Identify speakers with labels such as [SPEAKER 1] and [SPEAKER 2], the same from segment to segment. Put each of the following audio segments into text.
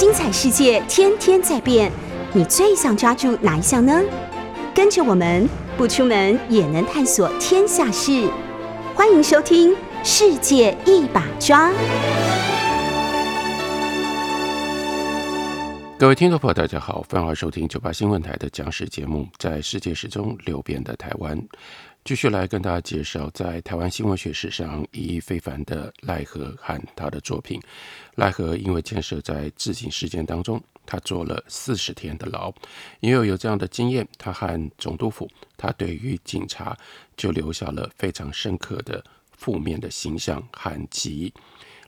[SPEAKER 1] 精彩世界天天在变，你最想抓住哪一项呢？跟着我们不出门也能探索天下事，欢迎收听《世界一把抓》。
[SPEAKER 2] 各位听众朋友，大家好，欢迎收听九八新闻台的讲史节目，在世界史中流变的台湾。继续来跟大家介绍，在台湾新闻学史上意义非凡的赖和和他的作品。赖和因为建设在自警事件当中，他坐了四十天的牢。因为有这样的经验，他和总督府，他对于警察就留下了非常深刻的负面的形象和记忆。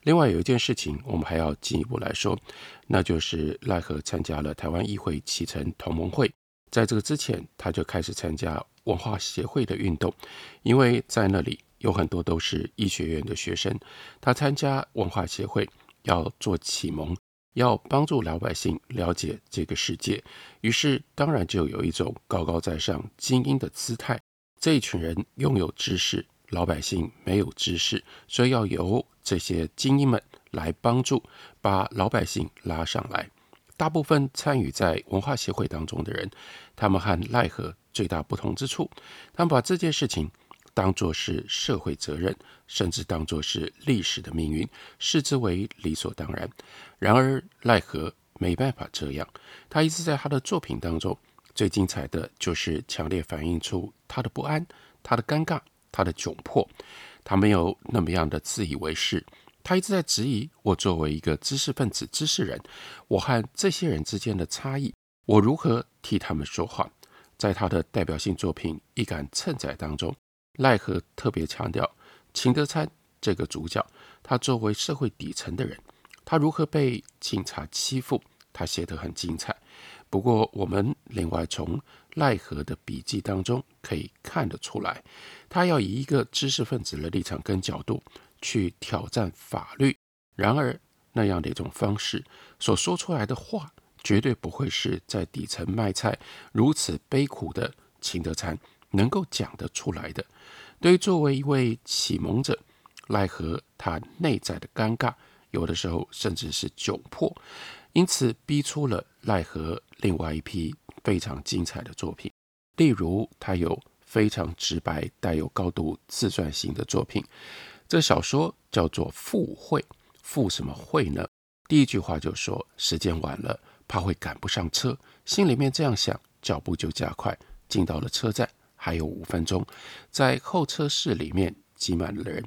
[SPEAKER 2] 另外有一件事情，我们还要进一步来说，那就是赖和参加了台湾议会启程同盟会。在这个之前，他就开始参加文化协会的运动，因为在那里有很多都是医学院的学生。他参加文化协会要做启蒙，要帮助老百姓了解这个世界，于是当然就有一种高高在上、精英的姿态。这一群人拥有知识，老百姓没有知识，所以要由这些精英们来帮助把老百姓拉上来。大部分参与在文化协会当中的人，他们和奈何最大不同之处，他们把这件事情当作是社会责任，甚至当作是历史的命运，视之为理所当然。然而奈何没办法这样，他一直在他的作品当中最精彩的就是强烈反映出他的不安、他的尴尬、他的窘迫，他没有那么样的自以为是。他一直在质疑我作为一个知识分子、知识人，我和这些人之间的差异，我如何替他们说话？在他的代表性作品《一杆秤仔》当中，奈何特别强调秦德参这个主角，他作为社会底层的人，他如何被警察欺负，他写得很精彩。不过，我们另外从奈何的笔记当中可以看得出来，他要以一个知识分子的立场跟角度。去挑战法律，然而那样的一种方式所说出来的话，绝对不会是在底层卖菜如此悲苦的秦德参能够讲得出来的。对于作为一位启蒙者，奈何他内在的尴尬，有的时候甚至是窘迫，因此逼出了奈何另外一批非常精彩的作品。例如，他有非常直白、带有高度自传性的作品。这小说叫做《赴会》，赴什么会呢？第一句话就说时间晚了，怕会赶不上车，心里面这样想，脚步就加快，进到了车站，还有五分钟，在候车室里面挤满了人。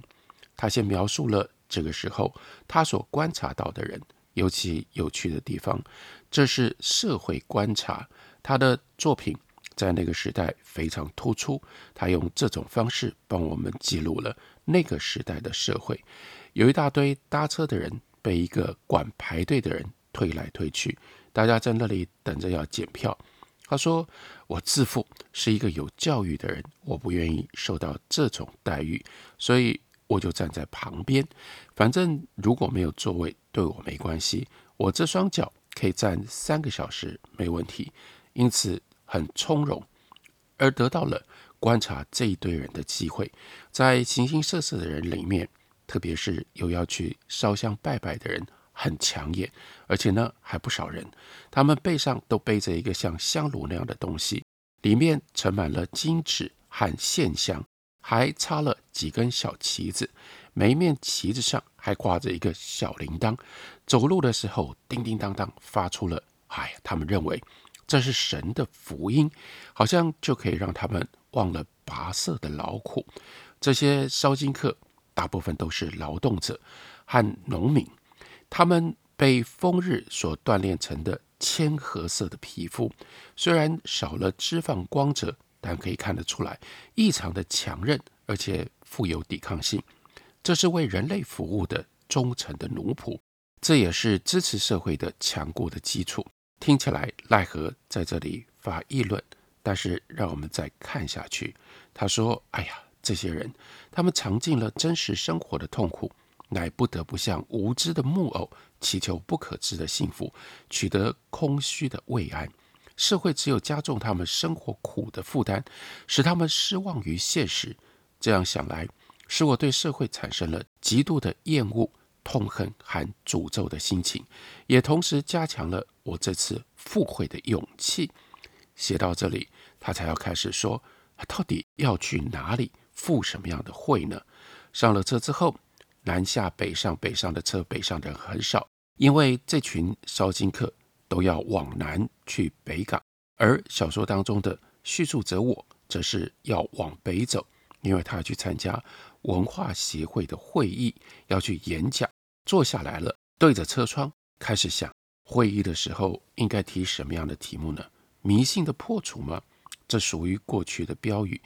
[SPEAKER 2] 他先描述了这个时候他所观察到的人，尤其有趣的地方，这是社会观察。他的作品在那个时代非常突出，他用这种方式帮我们记录了。那个时代的社会，有一大堆搭车的人被一个管排队的人推来推去，大家在那里等着要检票。他说：“我自负是一个有教育的人，我不愿意受到这种待遇，所以我就站在旁边。反正如果没有座位，对我没关系，我这双脚可以站三个小时没问题，因此很从容，而得到了。”观察这一堆人的机会，在形形色色的人里面，特别是又要去烧香拜拜的人，很抢眼，而且呢还不少人，他们背上都背着一个像香炉那样的东西，里面盛满了金纸和线香，还插了几根小旗子，每一面旗子上还挂着一个小铃铛，走路的时候叮叮当当发出了，哎，他们认为这是神的福音，好像就可以让他们。忘了跋涉的劳苦，这些烧金客大部分都是劳动者和农民，他们被风日所锻炼成的铅褐色的皮肤，虽然少了脂肪光泽，但可以看得出来异常的强韧，而且富有抵抗性。这是为人类服务的忠诚的奴仆，这也是支持社会的强固的基础。听起来奈何在这里发议论。但是，让我们再看下去。他说：“哎呀，这些人，他们尝尽了真实生活的痛苦，乃不得不向无知的木偶祈求不可知的幸福，取得空虚的慰安。社会只有加重他们生活苦的负担，使他们失望于现实。这样想来，使我对社会产生了极度的厌恶、痛恨和诅咒的心情，也同时加强了我这次赴会的勇气。写到这里，他才要开始说，到底要去哪里赴什么样的会呢？上了车之后，南下北上，北上的车，北上的人很少，因为这群烧金客都要往南去北港，而小说当中的叙述者我，则是要往北走，因为他要去参加文化协会的会议，要去演讲。坐下来了，对着车窗开始想，会议的时候应该提什么样的题目呢？迷信的破除吗？这属于过去的标语。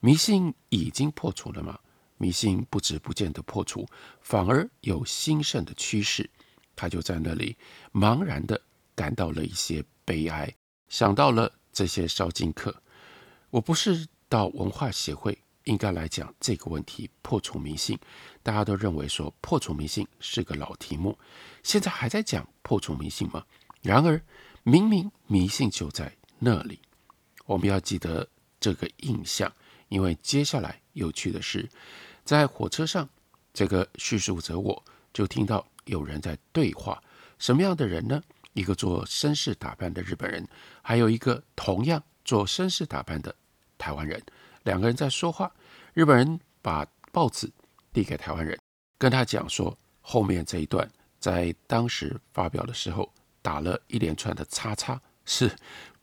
[SPEAKER 2] 迷信已经破除了吗？迷信不止不见得破除，反而有兴盛的趋势。他就在那里茫然的感到了一些悲哀，想到了这些烧金客。我不是到文化协会应该来讲这个问题，破除迷信。大家都认为说破除迷信是个老题目，现在还在讲破除迷信吗？然而。明明迷信就在那里，我们要记得这个印象，因为接下来有趣的是，在火车上，这个叙述者我就听到有人在对话。什么样的人呢？一个做绅士打扮的日本人，还有一个同样做绅士打扮的台湾人，两个人在说话。日本人把报纸递给台湾人，跟他讲说，后面这一段在当时发表的时候。打了一连串的叉叉是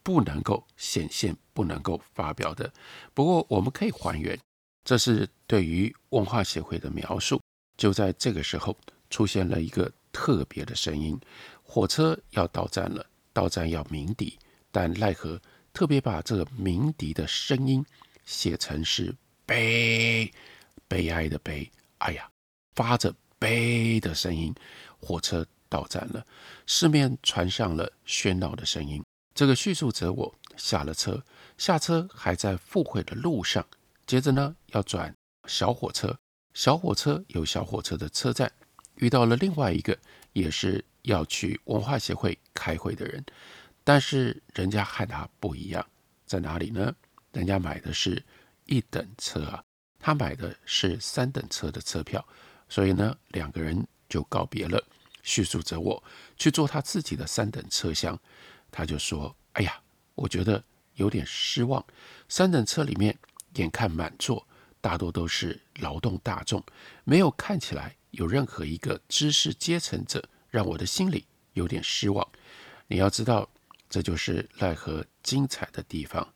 [SPEAKER 2] 不能够显现、不能够发表的。不过我们可以还原，这是对于文化协会的描述。就在这个时候，出现了一个特别的声音：火车要到站了，到站要鸣笛。但奈何特别把这个鸣笛的声音写成是悲悲哀的悲。哎呀，发着悲的声音，火车。到站了，四面传上了喧闹的声音。这个叙述者我下了车，下车还在赴会的路上。接着呢，要转小火车，小火车有小火车的车站，遇到了另外一个也是要去文化协会开会的人，但是人家和他不一样，在哪里呢？人家买的是一等车啊，他买的是三等车的车票，所以呢，两个人就告别了。叙述着我去坐他自己的三等车厢，他就说：“哎呀，我觉得有点失望。三等车里面眼看满座，大多都是劳动大众，没有看起来有任何一个知识阶层者，让我的心里有点失望。你要知道，这就是奈何精彩的地方。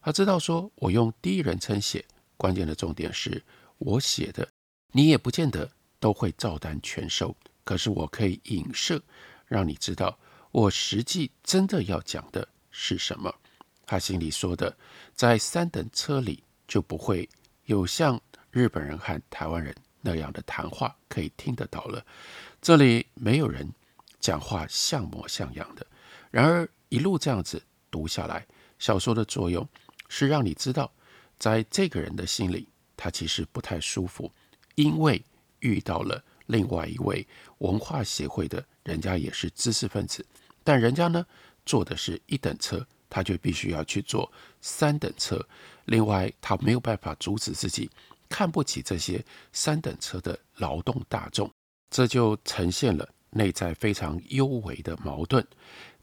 [SPEAKER 2] 他知道说我用第一人称写，关键的重点是我写的，你也不见得都会照单全收。”可是我可以影射，让你知道我实际真的要讲的是什么。他心里说的，在三等车里就不会有像日本人和台湾人那样的谈话可以听得到了。这里没有人讲话像模像样的。然而一路这样子读下来，小说的作用是让你知道，在这个人的心里，他其实不太舒服，因为遇到了。另外一位文化协会的人家也是知识分子，但人家呢坐的是一等车，他就必须要去坐三等车。另外，他没有办法阻止自己看不起这些三等车的劳动大众，这就呈现了内在非常幽微的矛盾。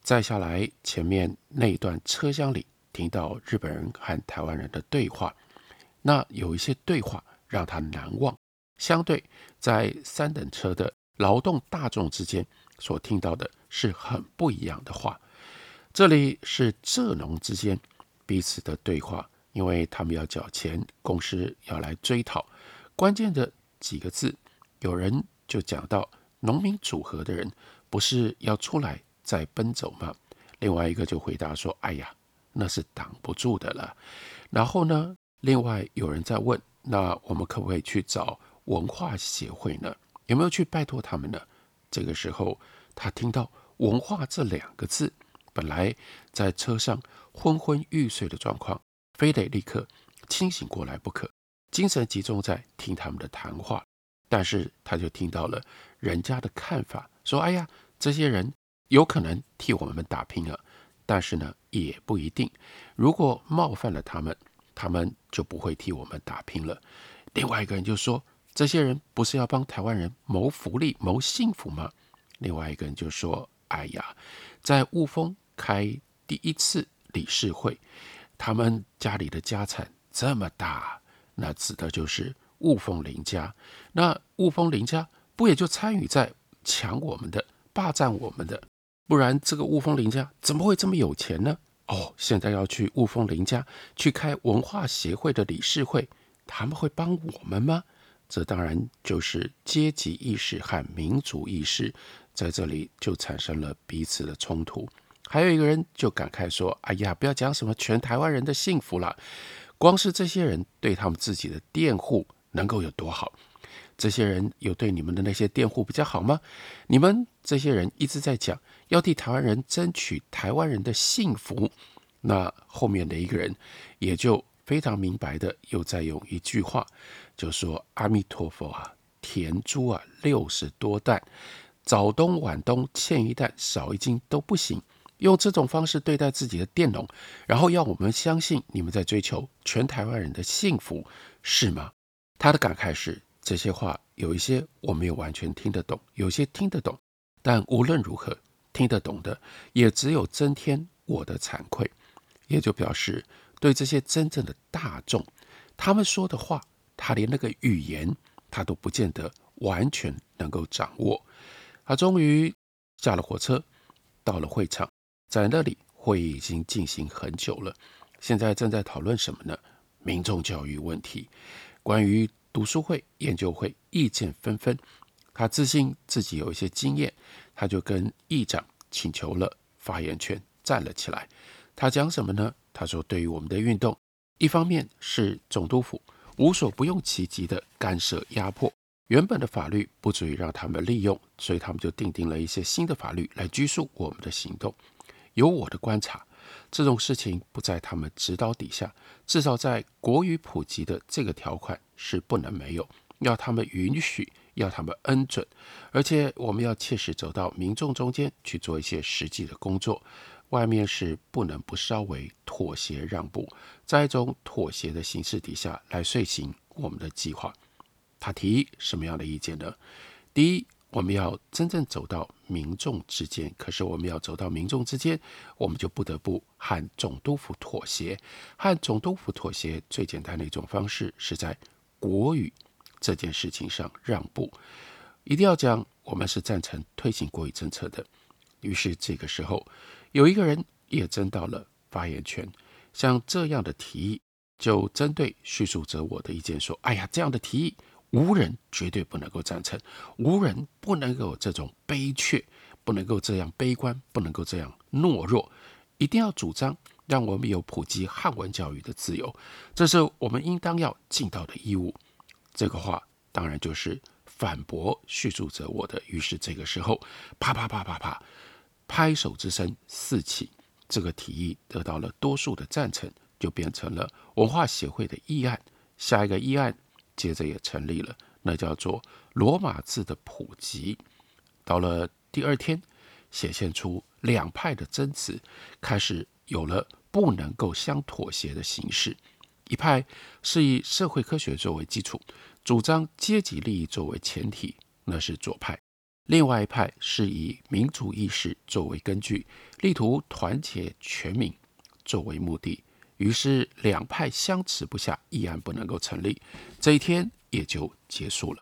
[SPEAKER 2] 再下来，前面那段车厢里听到日本人和台湾人的对话，那有一些对话让他难忘。相对在三等车的劳动大众之间所听到的是很不一样的话。这里是蔗农之间彼此的对话，因为他们要缴钱，公司要来追讨。关键的几个字，有人就讲到农民组合的人不是要出来再奔走吗？另外一个就回答说：“哎呀，那是挡不住的了。”然后呢，另外有人在问：“那我们可不可以去找？”文化协会呢？有没有去拜托他们呢？这个时候，他听到“文化”这两个字，本来在车上昏昏欲睡的状况，非得立刻清醒过来不可，精神集中在听他们的谈话。但是他就听到了人家的看法，说：“哎呀，这些人有可能替我们打拼了，但是呢，也不一定。如果冒犯了他们，他们就不会替我们打拼了。”另外一个人就说。这些人不是要帮台湾人谋福利、谋幸福吗？另外一个人就说：“哎呀，在雾峰开第一次理事会，他们家里的家产这么大，那指的就是雾峰林家。那雾峰林家不也就参与在抢我们的、霸占我们的？不然这个雾峰林家怎么会这么有钱呢？哦，现在要去雾峰林家去开文化协会的理事会，他们会帮我们吗？这当然就是阶级意识和民族意识。”在这里就产生了彼此的冲突。还有一个人就感慨说：“哎呀，不要讲什么全台湾人的幸福了，光是这些人对他们自己的佃户能够有多好？这些人有对你们的那些佃户比较好吗？你们这些人一直在讲要替台湾人争取台湾人的幸福，那后面的一个人也就非常明白的又在用一句话，就说：阿弥陀佛啊，田猪啊，六十多担。”早冬晚冬欠一担少一斤都不行，用这种方式对待自己的佃农，然后要我们相信你们在追求全台湾人的幸福，是吗？他的感慨是：这些话有一些我没有完全听得懂，有些听得懂，但无论如何，听得懂的也只有增添我的惭愧，也就表示对这些真正的大众，他们说的话，他连那个语言他都不见得完全能够掌握。他终于下了火车，到了会场，在那里会议已经进行很久了。现在正在讨论什么呢？民众教育问题，关于读书会、研究会，意见纷纷。他自信自己有一些经验，他就跟议长请求了发言权，站了起来。他讲什么呢？他说：“对于我们的运动，一方面是总督府无所不用其极的干涉压迫。”原本的法律不足以让他们利用，所以他们就定定了一些新的法律来拘束我们的行动。由我的观察，这种事情不在他们指导底下，至少在国语普及的这个条款是不能没有，要他们允许，要他们恩准，而且我们要切实走到民众中间去做一些实际的工作。外面是不能不稍微妥协让步，在一种妥协的形式底下来遂行我们的计划。他提什么样的意见呢？第一，我们要真正走到民众之间。可是，我们要走到民众之间，我们就不得不和总督府妥协。和总督府妥协最简单的一种方式，是在国语这件事情上让步。一定要讲，我们是赞成推行国语政策的。于是，这个时候有一个人也争到了发言权。像这样的提议，就针对叙述者我的意见说：“哎呀，这样的提议。”无人绝对不能够赞成，无人不能够这种悲怯，不能够这样悲观，不能够这样懦弱，一定要主张让我们有普及汉文教育的自由，这是我们应当要尽到的义务。这个话当然就是反驳叙述者我的。于是这个时候，啪啪啪啪啪，拍手之声四起，这个提议得到了多数的赞成，就变成了文化协会的议案。下一个议案。接着也成立了，那叫做罗马字的普及。到了第二天，显现出两派的争执，开始有了不能够相妥协的形式。一派是以社会科学作为基础，主张阶级利益作为前提，那是左派；另外一派是以民族意识作为根据，力图团结全民作为目的。于是两派相持不下，议案不能够成立，这一天也就结束了。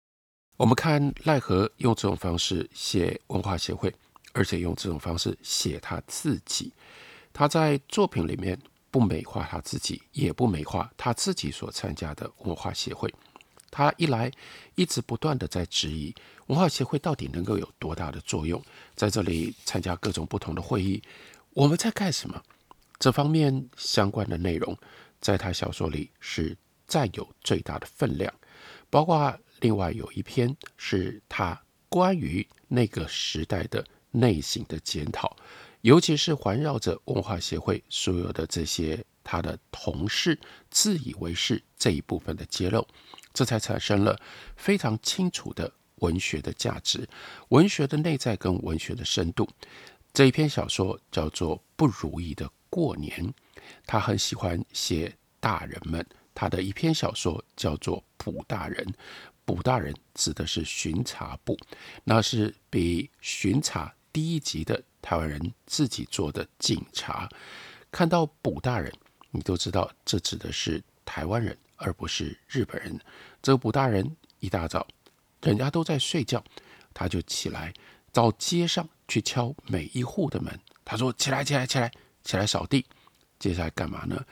[SPEAKER 2] 我们看奈何用这种方式写文化协会，而且用这种方式写他自己。他在作品里面不美化他自己，也不美化他自己所参加的文化协会。他一来一直不断的在质疑文化协会到底能够有多大的作用，在这里参加各种不同的会议，我们在干什么？这方面相关的内容，在他小说里是占有最大的分量，包括另外有一篇是他关于那个时代的内心的检讨，尤其是环绕着文化协会所有的这些他的同事自以为是这一部分的揭露，这才产生了非常清楚的文学的价值、文学的内在跟文学的深度。这一篇小说叫做《不如意的》。过年，他很喜欢写大人们。他的一篇小说叫做《卜大人》，捕大人指的是巡查部，那是比巡查低一级的台湾人自己做的警察。看到捕大人，你都知道这指的是台湾人，而不是日本人。这个捕大人一大早，人家都在睡觉，他就起来到街上去敲每一户的门。他说：“起来，起来，起来，起来扫地。”接下来干嘛呢？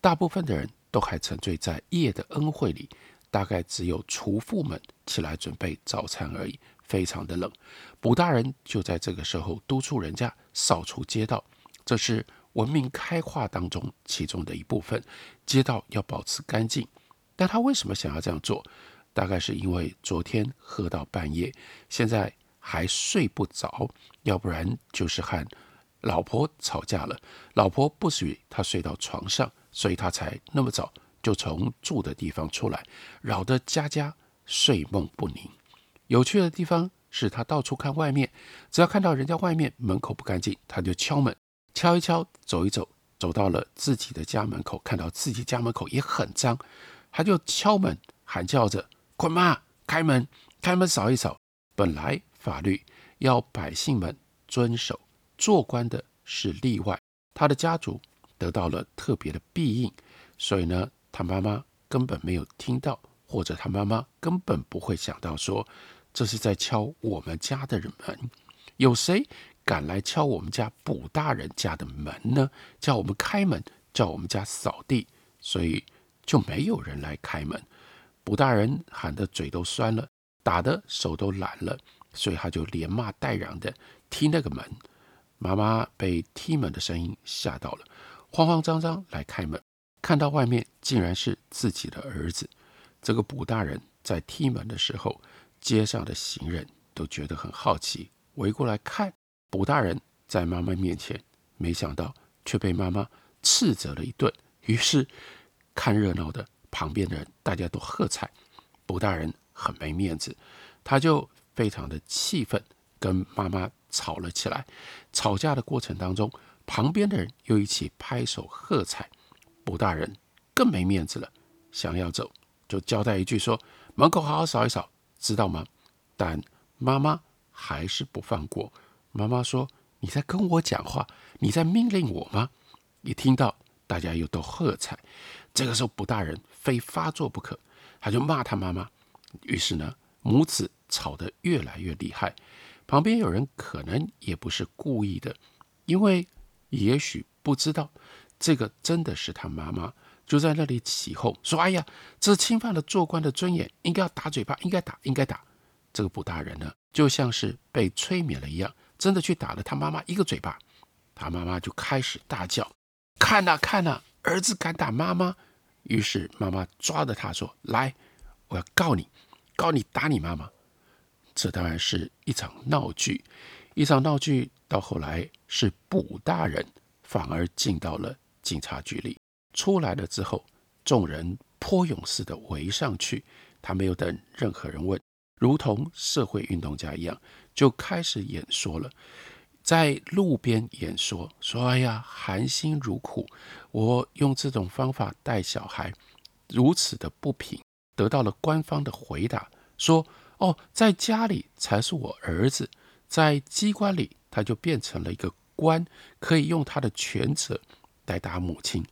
[SPEAKER 2] 大部分的人都还沉醉在夜的恩惠里。大概只有厨妇们起来准备早餐而已，非常的冷。卜大人就在这个时候督促人家扫除街道，这是文明开化当中其中的一部分。街道要保持干净，但他为什么想要这样做？大概是因为昨天喝到半夜，现在还睡不着，要不然就是和老婆吵架了。老婆不许他睡到床上，所以他才那么早。就从住的地方出来，扰得家家睡梦不宁。有趣的地方是他到处看外面，只要看到人家外面门口不干净，他就敲门，敲一敲，走一走，走到了自己的家门口，看到自己家门口也很脏，他就敲门喊叫着：“滚妈，开门，开门扫一扫。”本来法律要百姓们遵守，做官的是例外，他的家族得到了特别的庇应，所以呢。他妈妈根本没有听到，或者他妈妈根本不会想到说，这是在敲我们家的人门。有谁敢来敲我们家卜大人家的门呢？叫我们开门，叫我们家扫地，所以就没有人来开门。卜大人喊得嘴都酸了，打的手都懒了，所以他就连骂带嚷的踢那个门。妈妈被踢门的声音吓到了，慌慌张张来开门。看到外面竟然是自己的儿子，这个卜大人在踢门的时候，街上的行人都觉得很好奇，围过来看卜大人在妈妈面前，没想到却被妈妈斥责了一顿。于是看热闹的旁边的人大家都喝彩，卜大人很没面子，他就非常的气愤，跟妈妈吵了起来。吵架的过程当中，旁边的人又一起拍手喝彩。卜大人更没面子了，想要走就交代一句说：“门口好好扫一扫，知道吗？”但妈妈还是不放过。妈妈说：“你在跟我讲话？你在命令我吗？”一听到大家又都喝彩，这个时候卜大人非发作不可，他就骂他妈妈。于是呢，母子吵得越来越厉害。旁边有人可能也不是故意的，因为也许不知道。这个真的是他妈妈，就在那里起哄说：“哎呀，这侵犯了做官的尊严，应该要打嘴巴，应该打，应该打。”这个卜大人呢，就像是被催眠了一样，真的去打了他妈妈一个嘴巴。他妈妈就开始大叫：“看呐，看呐，儿子敢打妈妈！”于是妈妈抓着他说：“来，我要告你，告你打你妈妈。”这当然是一场闹剧，一场闹剧到后来是卜大人反而进到了。警察局里出来了之后，众人泼勇似的围上去。他没有等任何人问，如同社会运动家一样，就开始演说了。在路边演说，说：“哎呀，含辛茹苦，我用这种方法带小孩，如此的不平。”得到了官方的回答，说：“哦，在家里才是我儿子，在机关里他就变成了一个官，可以用他的权责。”来打母亲，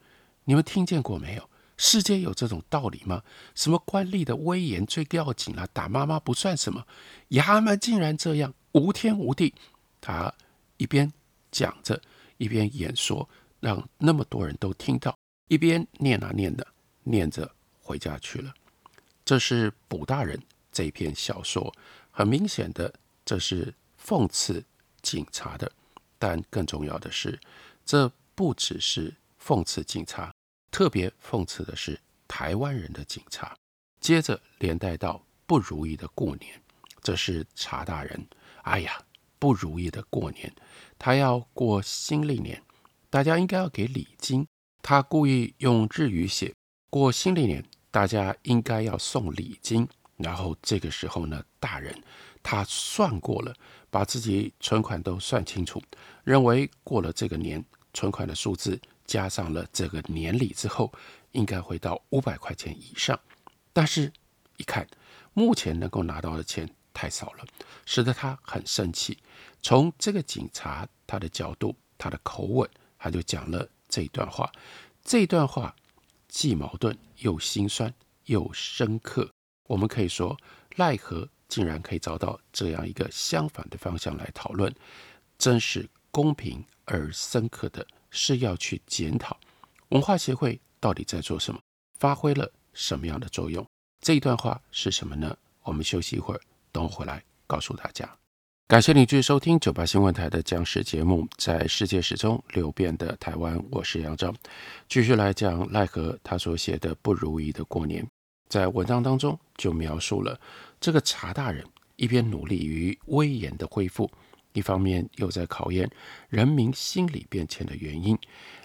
[SPEAKER 2] 你们听见过没有？世界有这种道理吗？什么官吏的威严最要紧了，打妈妈不算什么。衙门竟然这样无天无地。他一边讲着，一边演说，让那么多人都听到，一边念啊念的，念着回家去了。这是卜大人这篇小说，很明显的，这是讽刺警察的。但更重要的是，这。不只是讽刺警察，特别讽刺的是台湾人的警察。接着连带到不如意的过年，这是查大人。哎呀，不如意的过年，他要过新历年，大家应该要给礼金。他故意用日语写过新历年，大家应该要送礼金。然后这个时候呢，大人他算过了，把自己存款都算清楚，认为过了这个年。存款的数字加上了这个年里之后，应该会到五百块钱以上。但是，一看目前能够拿到的钱太少了，使得他很生气。从这个警察他的角度，他的口吻，他就讲了这一段话。这段话既矛盾又心酸又深刻。我们可以说，奈何竟然可以找到这样一个相反的方向来讨论，真是公平而深刻的是要去检讨文化协会到底在做什么，发挥了什么样的作用。这一段话是什么呢？我们休息一会儿，等我回来告诉大家。感谢你继续收听九八新闻台的讲史节目，在世界史中流变的台湾，我是杨照，继续来讲奈何他所写的不如意的过年。在文章当中就描述了这个查大人一边努力于威严的恢复，一方面又在考验人民心理变迁的原因。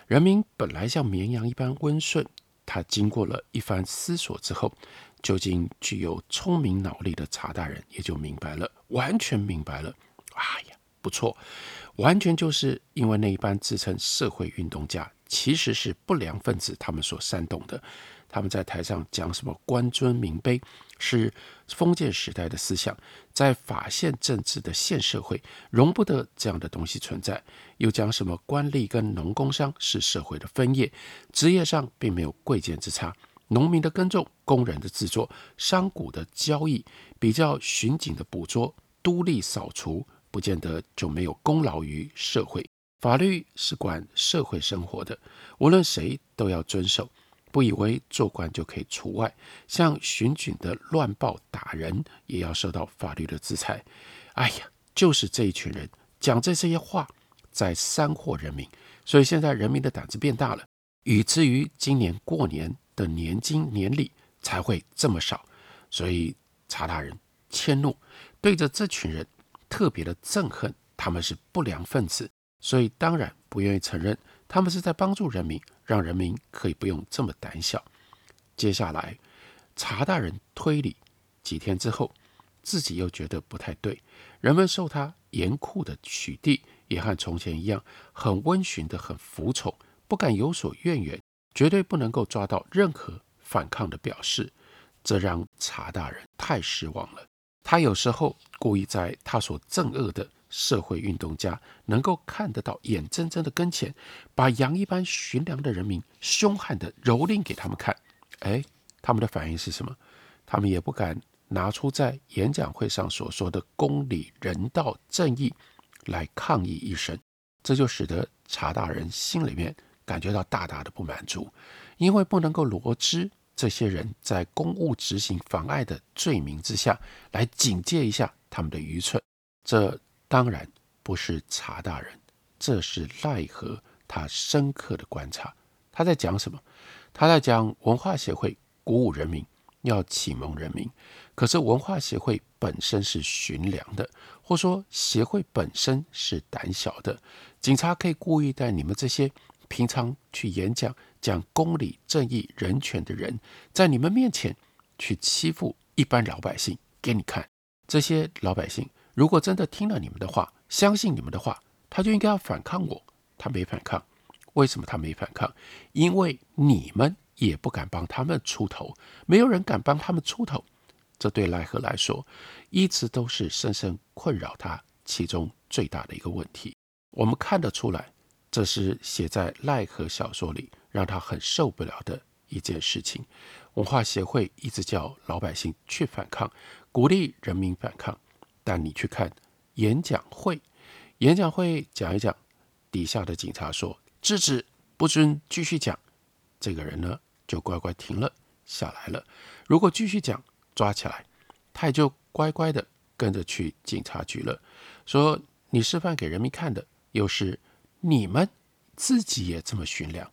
[SPEAKER 2] 人民本来像绵羊一般温顺，他经过了一番思索之后。究竟具有聪明脑力的查大人也就明白了，完全明白了。哎呀，不错，完全就是因为那一般自称社会运动家，其实是不良分子，他们所煽动的。他们在台上讲什么官尊民卑，是封建时代的思想，在法宪政治的现社会容不得这样的东西存在。又讲什么官吏跟农工商是社会的分业，职业上并没有贵贱之差。农民的耕种，工人的制作，商贾的交易，比较巡警的捕捉，都吏扫除，不见得就没有功劳于社会。法律是管社会生活的，无论谁都要遵守，不以为做官就可以除外。像巡警的乱暴打人，也要受到法律的制裁。哎呀，就是这一群人讲这些话，在煽惑人民，所以现在人民的胆子变大了，以至于今年过年。的年金年礼才会这么少，所以查大人迁怒，对着这群人特别的憎恨，他们是不良分子，所以当然不愿意承认他们是在帮助人民，让人民可以不用这么胆小。接下来，查大人推理几天之后，自己又觉得不太对，人们受他严酷的取缔，也和从前一样，很温驯的，很服从，不敢有所怨言。绝对不能够抓到任何反抗的表示，这让查大人太失望了。他有时候故意在他所憎恶的社会运动家能够看得到眼睁睁的跟前，把羊一般驯良的人民凶悍的蹂躏给他们看。哎，他们的反应是什么？他们也不敢拿出在演讲会上所说的公理、人道、正义来抗议一声，这就使得查大人心里面。感觉到大大的不满足，因为不能够罗织这些人在公务执行妨碍的罪名之下来警戒一下他们的愚蠢。这当然不是查大人，这是奈何他深刻的观察。他在讲什么？他在讲文化协会鼓舞人民，要启蒙人民。可是文化协会本身是寻良的，或说协会本身是胆小的。警察可以故意带你们这些。平常去演讲讲公理、正义、人权的人，在你们面前去欺负一般老百姓，给你看。这些老百姓如果真的听了你们的话，相信你们的话，他就应该要反抗我。他没反抗，为什么他没反抗？因为你们也不敢帮他们出头，没有人敢帮他们出头。这对奈何来说，一直都是深深困扰他其中最大的一个问题。我们看得出来。这是写在奈何小说里，让他很受不了的一件事情。文化协会一直叫老百姓去反抗，鼓励人民反抗。但你去看演讲会，演讲会讲一讲，底下的警察说制止，不准继续讲。这个人呢，就乖乖停了下来了。如果继续讲，抓起来，他也就乖乖的跟着去警察局了。说你示范给人民看的，又是。你们自己也这么训练，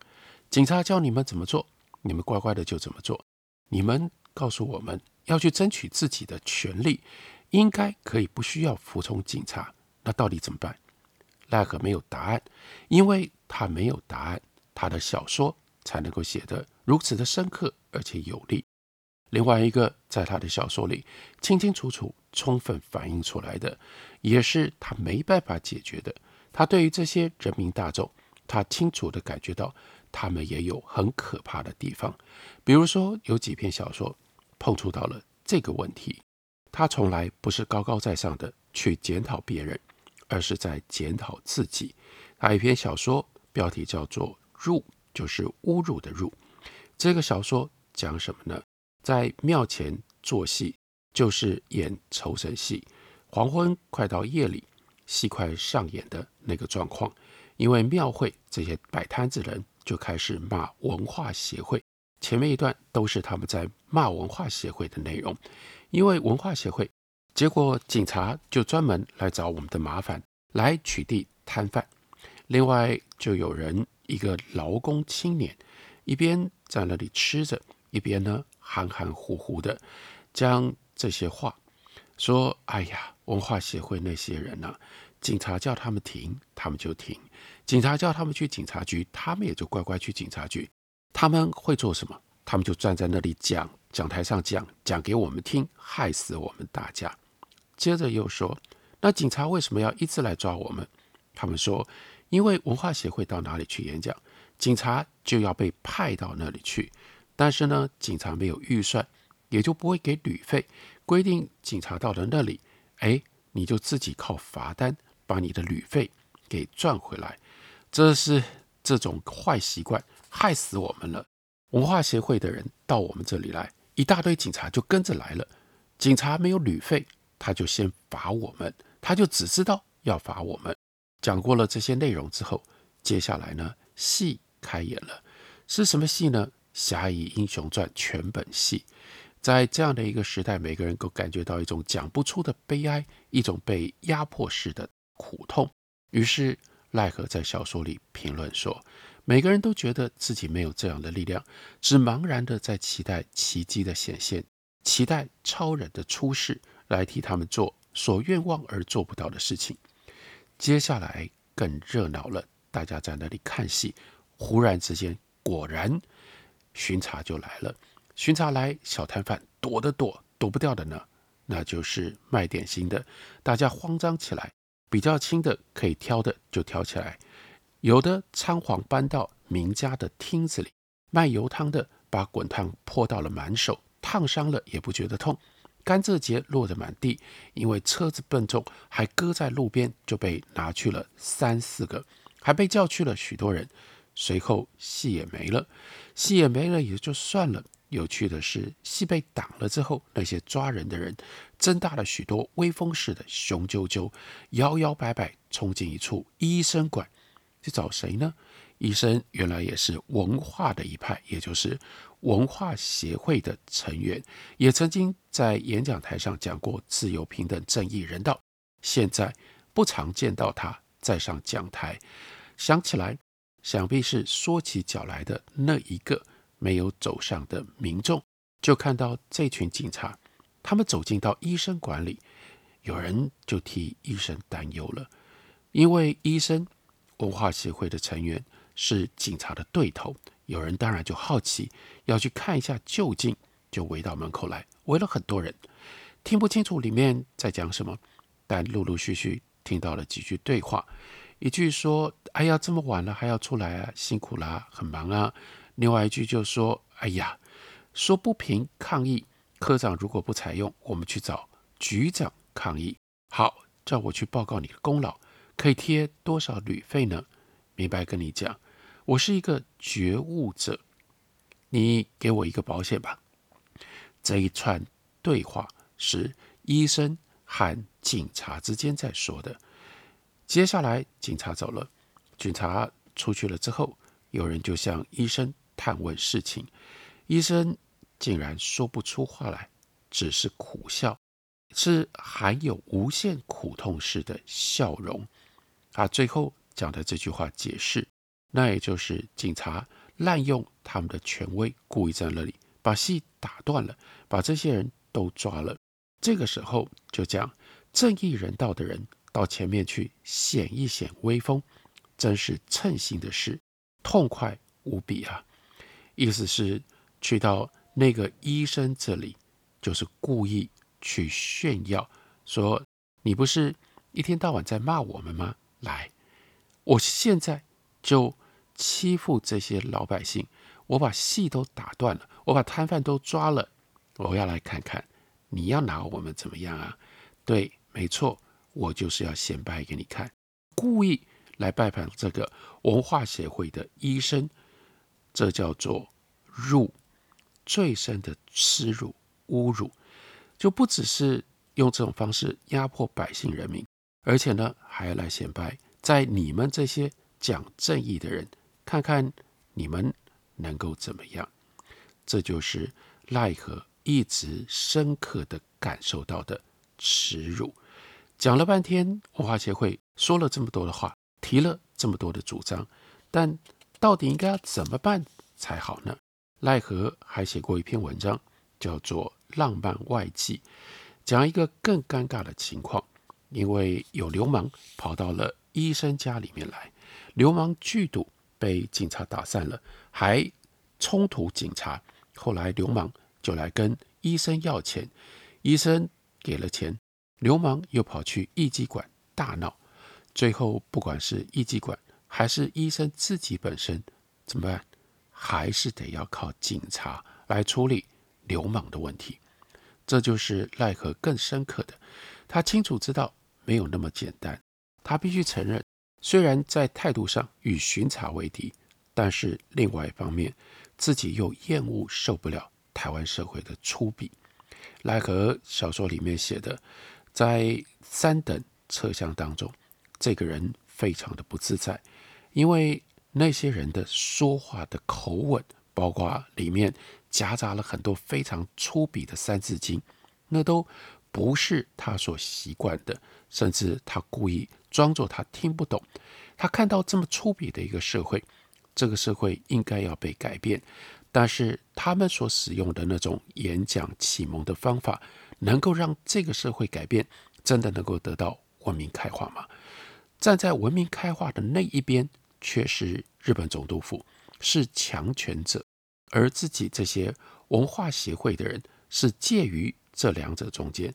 [SPEAKER 2] 警察教你们怎么做，你们乖乖的就怎么做。你们告诉我们要去争取自己的权利，应该可以不需要服从警察，那到底怎么办？奈何没有答案，因为他没有答案，他的小说才能够写得如此的深刻而且有力。另外一个，在他的小说里清清楚楚、充分反映出来的，也是他没办法解决的。他对于这些人民大众，他清楚地感觉到，他们也有很可怕的地方。比如说，有几篇小说碰触到了这个问题。他从来不是高高在上的去检讨别人，而是在检讨自己。他一篇小说标题叫做《辱》，就是侮辱的辱。这个小说讲什么呢？在庙前做戏，就是演酬神戏。黄昏快到夜里，戏快上演的那个状况，因为庙会这些摆摊子人就开始骂文化协会。前面一段都是他们在骂文化协会的内容，因为文化协会，结果警察就专门来找我们的麻烦，来取缔摊贩。另外，就有人一个劳工青年，一边在那里吃着，一边呢含含糊糊的将这些话说：“哎呀，文化协会那些人呢，警察叫他们停，他们就停；警察叫他们去警察局，他们也就乖乖去警察局。他们会做什么？他们就站在那里讲，讲台上讲，讲给我们听，害死我们大家。接着又说，那警察为什么要一直来抓我们？他们说。”因为文化协会到哪里去演讲，警察就要被派到那里去。但是呢，警察没有预算，也就不会给旅费。规定警察到了那里，哎，你就自己靠罚单把你的旅费给赚回来。这是这种坏习惯害死我们了。文化协会的人到我们这里来，一大堆警察就跟着来了。警察没有旅费，他就先罚我们，他就只知道要罚我们。讲过了这些内容之后，接下来呢，戏开演了，是什么戏呢？《侠义英雄传》全本戏。在这样的一个时代，每个人都感觉到一种讲不出的悲哀，一种被压迫式的苦痛。于是奈何在小说里评论说，每个人都觉得自己没有这样的力量，只茫然的在期待奇迹的显现，期待超人的出世来替他们做所愿望而做不到的事情。接下来更热闹了，大家在那里看戏。忽然之间，果然巡查就来了。巡查来，小摊贩躲的躲，躲不掉的呢，那就是卖点心的。大家慌张起来，比较轻的可以挑的就挑起来，有的仓皇搬到名家的厅子里。卖油汤的把滚烫泼到了满手，烫伤了也不觉得痛。甘蔗节落得满地，因为车子笨重，还搁在路边，就被拿去了三四个，还被叫去了许多人。随后戏也没了，戏也没了也就算了。有趣的是，戏被挡了之后，那些抓人的人睁大了许多威风似的雄赳赳，摇摇摆摆冲进一处医生馆，去找谁呢？医生原来也是文化的一派，也就是。文化协会的成员也曾经在演讲台上讲过自由、平等、正义、人道。现在不常见到他再上讲台，想起来，想必是说起脚来的那一个没有走上的民众，就看到这群警察，他们走进到医生馆里，有人就替医生担忧了，因为医生文化协会的成员是警察的对头。有人当然就好奇，要去看一下究竟，就围到门口来，围了很多人，听不清楚里面在讲什么，但陆陆续续听到了几句对话，一句说：“哎呀，这么晚了还要出来啊，辛苦啦，很忙啊。”另外一句就说：“哎呀，说不平抗议，科长如果不采用，我们去找局长抗议。好，叫我去报告你的功劳，可以贴多少旅费呢？明白跟你讲。”我是一个觉悟者，你给我一个保险吧。这一串对话是医生和警察之间在说的。接下来警察走了，警察出去了之后，有人就向医生探问事情，医生竟然说不出话来，只是苦笑，是含有无限苦痛似的笑容。他最后讲的这句话解释。那也就是警察滥用他们的权威，故意在那里把戏打断了，把这些人都抓了。这个时候就讲正义人道的人到前面去显一显威风，真是称心的事，痛快无比啊！意思是去到那个医生这里，就是故意去炫耀，说你不是一天到晚在骂我们吗？来，我现在。就欺负这些老百姓，我把戏都打断了，我把摊贩都抓了，我要来看看你要拿我们怎么样啊？对，没错，我就是要显摆给你看，故意来拜访这个文化协会的医生，这叫做辱，最深的耻辱、侮辱，就不只是用这种方式压迫百姓人民，而且呢，还要来显摆在你们这些讲正义的人，看看你们能够怎么样。这就是奈何一直深刻的感受到的耻辱。讲了半天，文化协会说了这么多的话，提了这么多的主张，但到底应该要怎么办才好呢？奈何还写过一篇文章，叫做《浪漫外记》，讲一个更尴尬的情况，因为有流氓跑到了医生家里面来，流氓聚赌被警察打散了，还冲突警察。后来流氓就来跟医生要钱，医生给了钱，流氓又跑去艺妓馆大闹，最后不管是艺妓馆还是医生自己本身怎么办，还是得要靠警察来处理流氓的问题。这就是奈何更深刻的，他清楚知道没有那么简单，他必须承认，虽然在态度上与巡查为敌，但是另外一方面。自己又厌恶、受不了台湾社会的粗鄙。奈何小说里面写的，在三等车厢当中，这个人非常的不自在，因为那些人的说话的口吻，包括里面夹杂了很多非常粗鄙的三字经，那都不是他所习惯的，甚至他故意装作他听不懂。他看到这么粗鄙的一个社会。这个社会应该要被改变，但是他们所使用的那种演讲启蒙的方法，能够让这个社会改变，真的能够得到文明开化吗？站在文明开化的那一边，却是日本总督府，是强权者，而自己这些文化协会的人是介于这两者中间，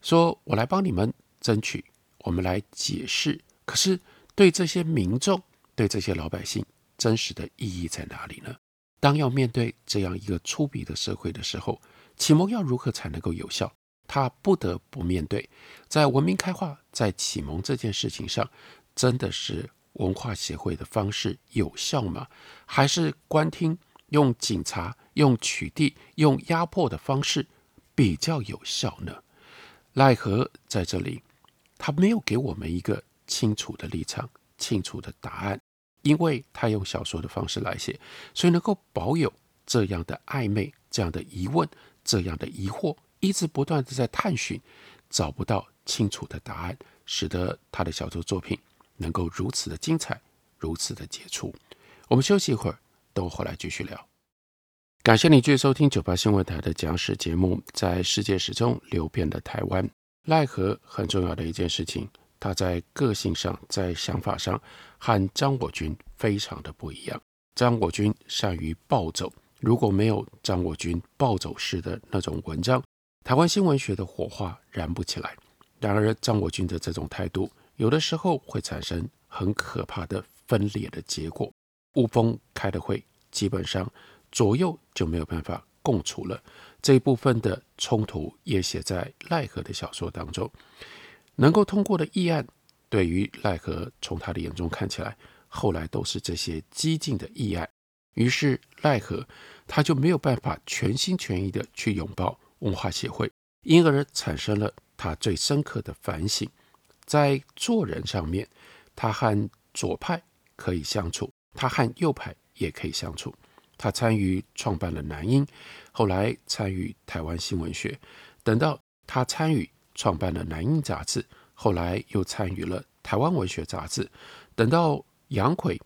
[SPEAKER 2] 说我来帮你们争取，我们来解释。可是对这些民众，对这些老百姓。真实的意义在哪里呢？当要面对这样一个粗鄙的社会的时候，启蒙要如何才能够有效？他不得不面对，在文明开化、在启蒙这件事情上，真的是文化协会的方式有效吗？还是官厅用警察、用取缔、用压迫的方式比较有效呢？奈何在这里，他没有给我们一个清楚的立场、清楚的答案。因为他用小说的方式来写，所以能够保有这样的暧昧、这样的疑问、这样的疑惑，一直不断的在探寻，找不到清楚的答案，使得他的小说作品能够如此的精彩，如此的杰出。我们休息一会儿，等我回来继续聊。感谢你继续收听九八新闻台的讲史节目。在世界史中流变的台湾，奈何很重要的一件事情。他在个性上，在想法上和张我军非常的不一样。张我军善于暴走，如果没有张我军暴走式的那种文章，台湾新闻学的火花燃不起来。然而，张我军的这种态度，有的时候会产生很可怕的分裂的结果。雾峰开的会，基本上左右就没有办法共处了。这一部分的冲突也写在奈何的小说当中。能够通过的议案，对于奈何从他的眼中看起来，后来都是这些激进的议案。于是奈何他就没有办法全心全意的去拥抱文化协会，因而产生了他最深刻的反省。在做人上面，他和左派可以相处，他和右派也可以相处。他参与创办了南音，后来参与台湾新闻学，等到他参与。创办了《南音》杂志，后来又参与了《台湾文学》杂志。等到杨奎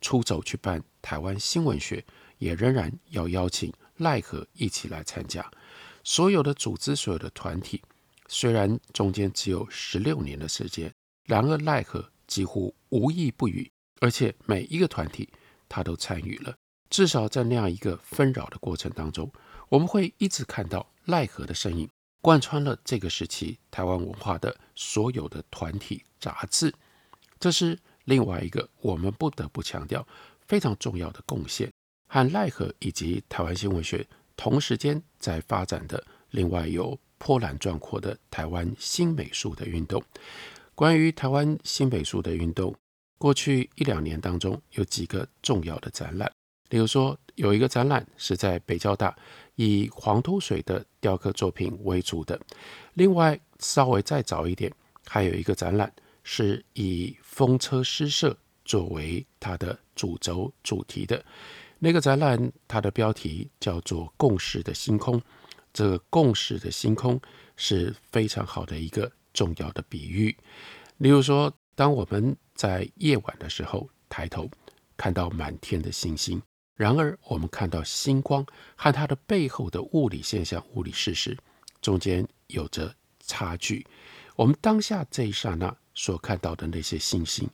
[SPEAKER 2] 出走去办《台湾新闻学》，也仍然要邀请赖和一起来参加。所有的组织，所有的团体，虽然中间只有十六年的时间，然而赖和几乎无意不语，而且每一个团体他都参与了。至少在那样一个纷扰的过程当中，我们会一直看到赖和的身影。贯穿了这个时期台湾文化的所有的团体杂志，这是另外一个我们不得不强调非常重要的贡献。和奈何以及台湾新闻学同时间在发展的另外有波澜壮阔的台湾新美术的运动。关于台湾新美术的运动，过去一两年当中有几个重要的展览，例如说有一个展览是在北交大以黄土水的雕刻作品为主的，另外稍微再早一点，还有一个展览是以风车诗社作为它的主轴主题的。那个展览它的标题叫做《共识的星空》，这个共识的星空是非常好的一个重要的比喻，例如说。当我们在夜晚的时候抬头看到满天的星星，然而我们看到星光和它的背后的物理现象、物理事实中间有着差距。我们当下这一刹那所看到的那些星星，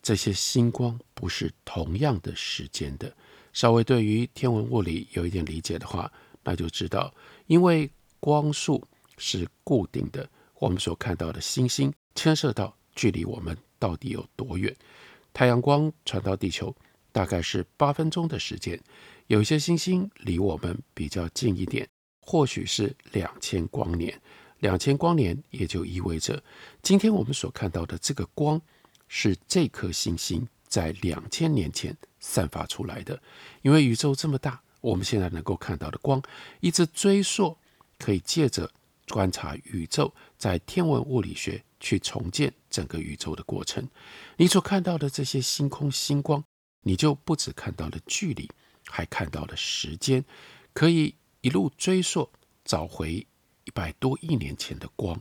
[SPEAKER 2] 这些星光不是同样的时间的。稍微对于天文物理有一点理解的话，那就知道，因为光速是固定的，我们所看到的星星牵涉到。距离我们到底有多远？太阳光传到地球大概是八分钟的时间。有些星星离我们比较近一点，或许是两千光年。两千光年也就意味着，今天我们所看到的这个光，是这颗星星在两千年前散发出来的。因为宇宙这么大，我们现在能够看到的光，一直追溯，可以借着观察宇宙在天文物理学。去重建整个宇宙的过程，你所看到的这些星空星光，你就不只看到了距离，还看到了时间，可以一路追溯，找回一百多亿年前的光。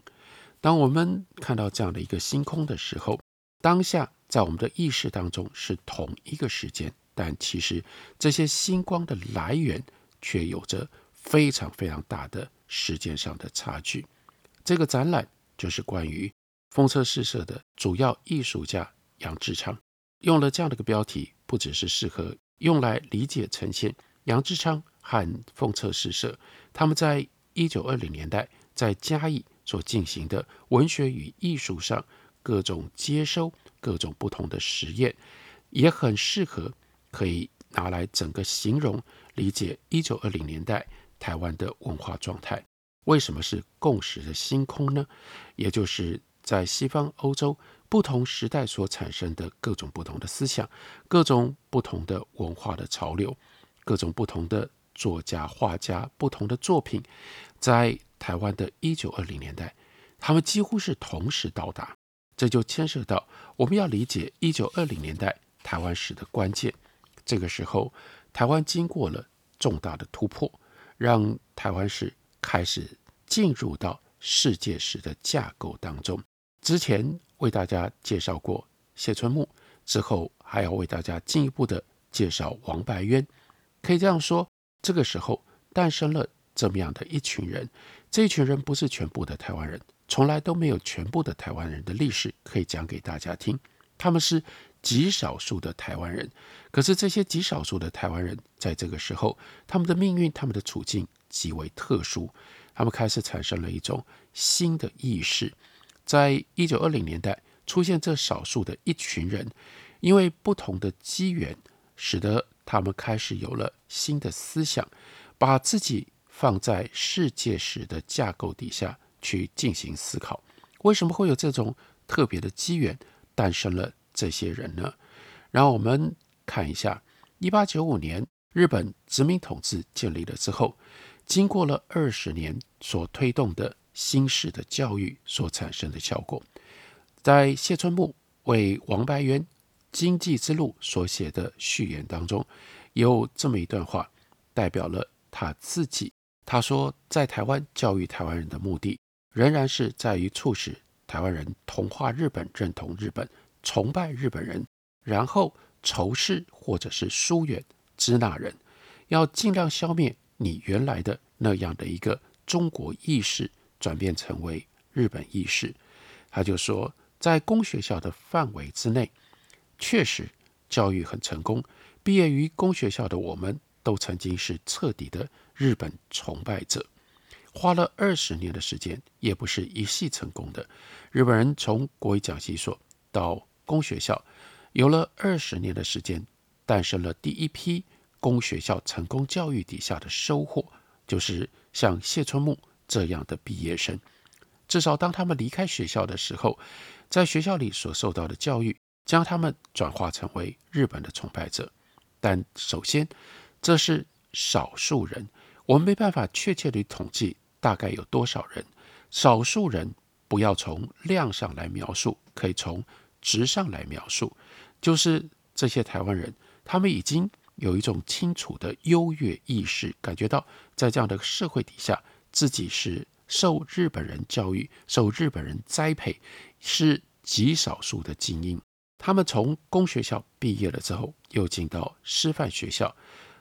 [SPEAKER 2] 当我们看到这样的一个星空的时候，当下在我们的意识当中是同一个时间，但其实这些星光的来源却有着非常非常大的时间上的差距。这个展览就是关于。风车诗社的主要艺术家杨志昌用了这样的一个标题，不只是适合用来理解呈现杨志昌和风车诗社他们在一九二零年代在嘉义所进行的文学与艺术上各种接收、各种不同的实验，也很适合可以拿来整个形容理解一九二零年代台湾的文化状态。为什么是共识的星空呢？也就是。在西方欧洲不同时代所产生的各种不同的思想，各种不同的文化的潮流，各种不同的作家、画家不同的作品，在台湾的一九二零年代，他们几乎是同时到达。这就牵涉到我们要理解一九二零年代台湾史的关键。这个时候，台湾经过了重大的突破，让台湾史开始进入到世界史的架构当中。之前为大家介绍过谢春木，之后还要为大家进一步的介绍王白渊。可以这样说，这个时候诞生了这么样的一群人。这一群人不是全部的台湾人，从来都没有全部的台湾人的历史可以讲给大家听。他们是极少数的台湾人，可是这些极少数的台湾人在这个时候，他们的命运、他们的处境极为特殊。他们开始产生了一种新的意识。在一九二零年代出现这少数的一群人，因为不同的机缘，使得他们开始有了新的思想，把自己放在世界史的架构底下去进行思考。为什么会有这种特别的机缘诞生了这些人呢？然后我们看一下，一八九五年日本殖民统治建立了之后，经过了二十年所推动的。新式的教育所产生的效果，在谢春木为王白渊《经济之路》所写的序言当中，有这么一段话，代表了他自己。他说，在台湾教育台湾人的目的，仍然是在于促使台湾人同化日本、认同日本、崇拜日本人，然后仇视或者是疏远支那人，要尽量消灭你原来的那样的一个中国意识。转变成为日本意识，他就说，在公学校的范围之内，确实教育很成功。毕业于公学校的我们，都曾经是彻底的日本崇拜者。花了二十年的时间，也不是一系成功的。日本人从国语讲习所到公学校，有了二十年的时间，诞生了第一批公学校成功教育底下的收获，就是像谢春木。这样的毕业生。至少当他们离开学校的时候，在学校里所受到的教育，将他们转化成为日本的崇拜者。但首先，这是少数人，我们没办法确切地统计大概有多少人。少数人不要从量上来描述，可以从值上来描述，就是这些台湾人，他们已经有一种清楚的优越意识，感觉到在这样的社会底下，自己是。受日本人教育、受日本人栽培，是极少数的精英。他们从公学校毕业了之后，又进到师范学校。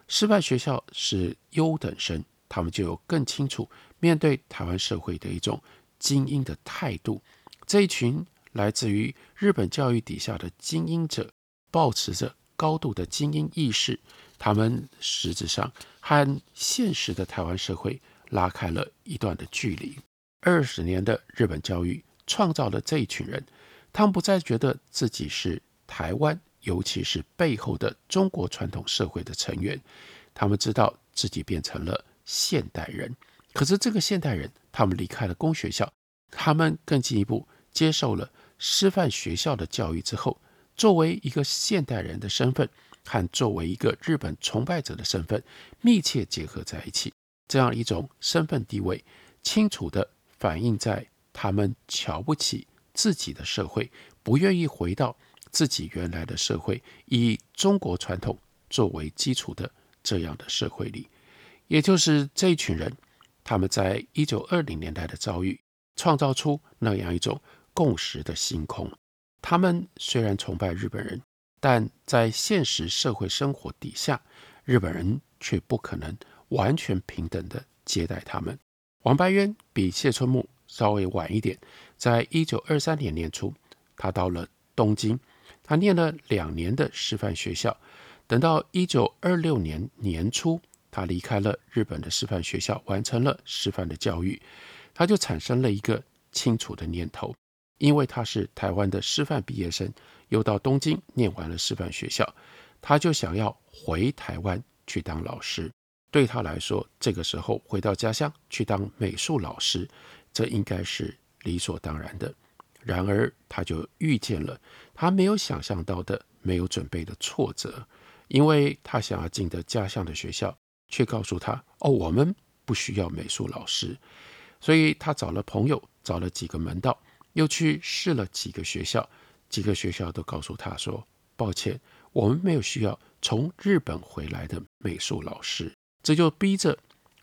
[SPEAKER 2] 师范学校是优等生，他们就有更清楚面对台湾社会的一种精英的态度。这一群来自于日本教育底下的精英者，保持着高度的精英意识。他们实质上和现实的台湾社会。拉开了一段的距离。二十年的日本教育创造了这一群人，他们不再觉得自己是台湾，尤其是背后的中国传统社会的成员。他们知道自己变成了现代人。可是这个现代人，他们离开了公学校，他们更进一步接受了师范学校的教育之后，作为一个现代人的身份，和作为一个日本崇拜者的身份密切结合在一起。这样一种身份地位，清楚地反映在他们瞧不起自己的社会，不愿意回到自己原来的社会，以中国传统作为基础的这样的社会里，也就是这一群人，他们在一九二零年代的遭遇，创造出那样一种共识的星空。他们虽然崇拜日本人，但在现实社会生活底下，日本人却不可能。完全平等的接待他们。王白渊比谢春木稍微晚一点，在一九二三年年初，他到了东京，他念了两年的师范学校。等到一九二六年年初，他离开了日本的师范学校，完成了师范的教育，他就产生了一个清楚的念头，因为他是台湾的师范毕业生，又到东京念完了师范学校，他就想要回台湾去当老师。对他来说，这个时候回到家乡去当美术老师，这应该是理所当然的。然而，他就遇见了他没有想象到的、没有准备的挫折，因为他想要进的家乡的学校，却告诉他：“哦，我们不需要美术老师。”所以，他找了朋友，找了几个门道，又去试了几个学校，几个学校都告诉他说：“抱歉，我们没有需要从日本回来的美术老师。”这就逼着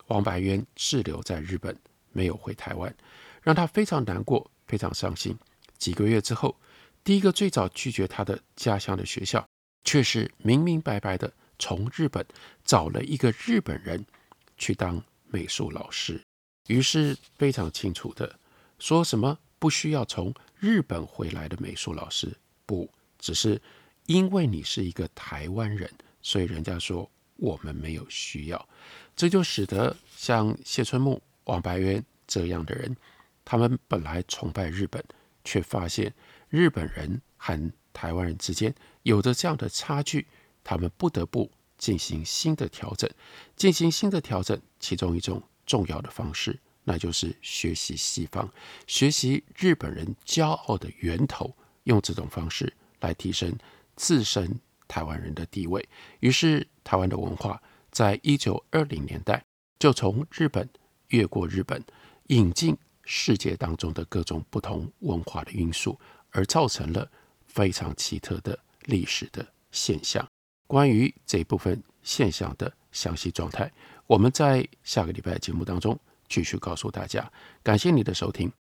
[SPEAKER 2] 王白渊滞留在日本，没有回台湾，让他非常难过，非常伤心。几个月之后，第一个最早拒绝他的家乡的学校，却是明明白白的从日本找了一个日本人去当美术老师。于是非常清楚的说什么不需要从日本回来的美术老师，不只是因为你是一个台湾人，所以人家说。我们没有需要，这就使得像谢春木、王白渊这样的人，他们本来崇拜日本，却发现日本人和台湾人之间有着这样的差距，他们不得不进行新的调整。进行新的调整，其中一种重要的方式，那就是学习西方，学习日本人骄傲的源头，用这种方式来提升自身。台湾人的地位，于是台湾的文化在一九二零年代就从日本越过日本，引进世界当中的各种不同文化的因素，而造成了非常奇特的历史的现象。关于这部分现象的详细状态，我们在下个礼拜节目当中继续告诉大家。感谢你的收听。